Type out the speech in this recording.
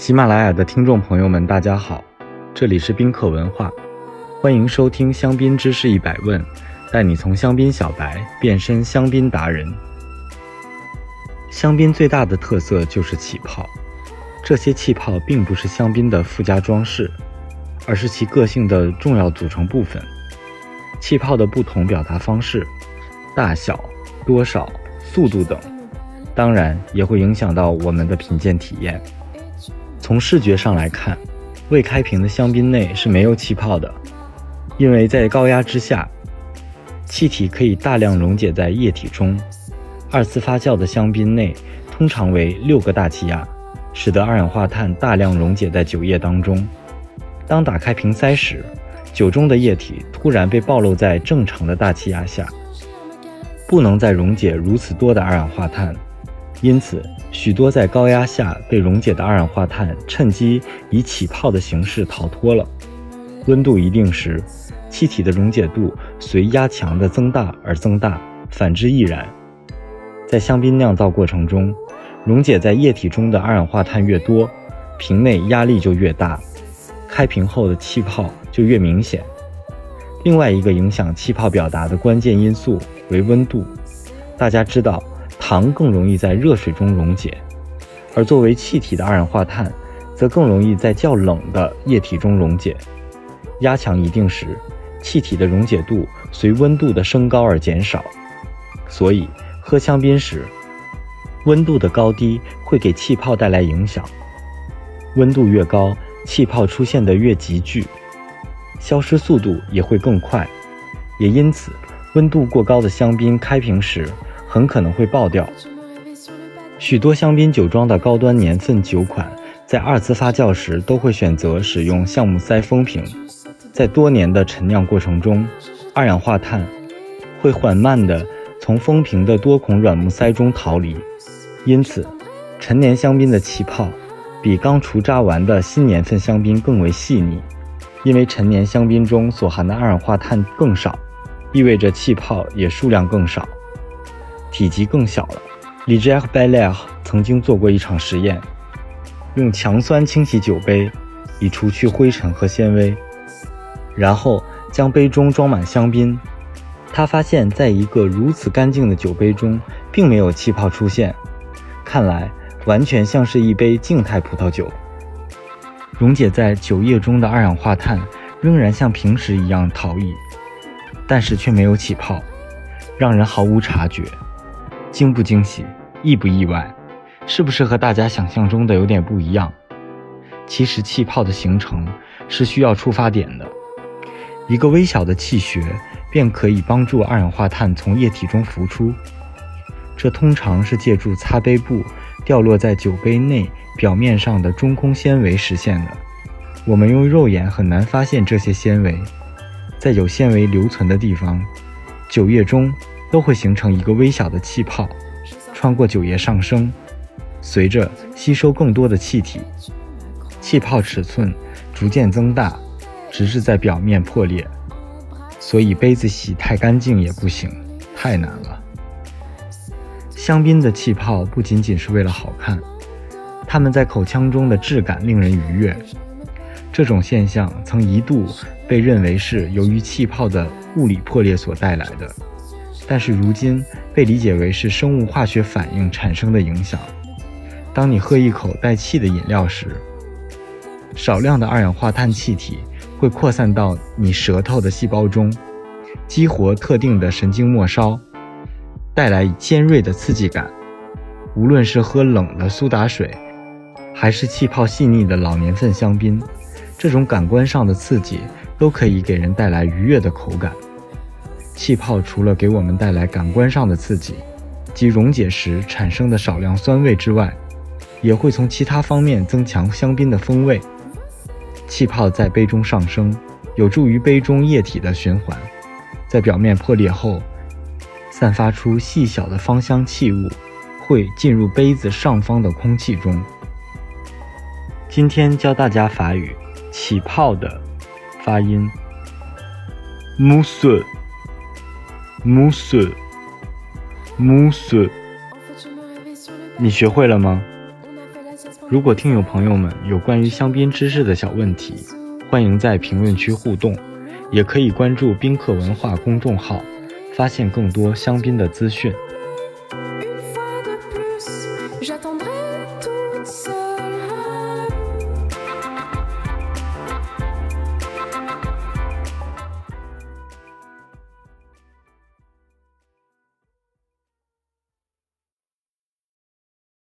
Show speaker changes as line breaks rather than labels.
喜马拉雅的听众朋友们，大家好，这里是宾客文化，欢迎收听香槟知识一百问，带你从香槟小白变身香槟达人。香槟最大的特色就是气泡，这些气泡并不是香槟的附加装饰，而是其个性的重要组成部分。气泡的不同表达方式、大小、多少、速度等，当然也会影响到我们的品鉴体验。从视觉上来看，未开瓶的香槟内是没有气泡的，因为在高压之下，气体可以大量溶解在液体中。二次发酵的香槟内通常为六个大气压，使得二氧化碳大量溶解在酒液当中。当打开瓶塞时，酒中的液体突然被暴露在正常的大气压下，不能再溶解如此多的二氧化碳。因此，许多在高压下被溶解的二氧化碳趁机以起泡的形式逃脱了。温度一定时，气体的溶解度随压强的增大而增大，反之亦然。在香槟酿造过程中，溶解在液体中的二氧化碳越多，瓶内压力就越大，开瓶后的气泡就越明显。另外一个影响气泡表达的关键因素为温度。大家知道。糖更容易在热水中溶解，而作为气体的二氧化碳，则更容易在较冷的液体中溶解。压强一定时，气体的溶解度随温度的升高而减少。所以，喝香槟时，温度的高低会给气泡带来影响。温度越高，气泡出现的越急剧，消失速度也会更快。也因此，温度过高的香槟开瓶时，很可能会爆掉。许多香槟酒庄的高端年份酒款，在二次发酵时都会选择使用橡木塞封瓶。在多年的陈酿过程中，二氧化碳会缓慢地从封瓶的多孔软木塞中逃离，因此，陈年香槟的气泡比刚除渣完的新年份香槟更为细腻。因为陈年香槟中所含的二氧化碳更少，意味着气泡也数量更少。体积更小了。l i g e r b e l a 曾经做过一场实验，用强酸清洗酒杯，以除去灰尘和纤维，然后将杯中装满香槟。他发现，在一个如此干净的酒杯中，并没有气泡出现，看来完全像是一杯静态葡萄酒。溶解在酒液中的二氧化碳仍然像平时一样逃逸，但是却没有起泡，让人毫无察觉。惊不惊喜，意不意外，是不是和大家想象中的有点不一样？其实气泡的形成是需要出发点的，一个微小的气穴便可以帮助二氧化碳从液体中浮出。这通常是借助擦杯布掉落在酒杯内表面上的中空纤维实现的。我们用肉眼很难发现这些纤维，在有纤维留存的地方，酒液中。都会形成一个微小的气泡，穿过酒液上升，随着吸收更多的气体，气泡尺寸逐渐增大，直至在表面破裂。所以杯子洗太干净也不行，太难了。香槟的气泡不仅仅是为了好看，它们在口腔中的质感令人愉悦。这种现象曾一度被认为是由于气泡的物理破裂所带来的。但是如今被理解为是生物化学反应产生的影响。当你喝一口带气的饮料时，少量的二氧化碳气体会扩散到你舌头的细胞中，激活特定的神经末梢，带来尖锐的刺激感。无论是喝冷的苏打水，还是气泡细腻的老年份香槟，这种感官上的刺激都可以给人带来愉悦的口感。气泡除了给我们带来感官上的刺激，及溶解时产生的少量酸味之外，也会从其他方面增强香槟的风味。气泡在杯中上升，有助于杯中液体的循环，在表面破裂后，散发出细小的芳香气雾，会进入杯子上方的空气中。今天教大家法语“起泡”的发音 m o u s Mousse，mousse，你学会了吗？如果听友朋友们有关于香槟知识的小问题，欢迎在评论区互动，也可以关注宾客文化公众号，发现更多香槟的资讯。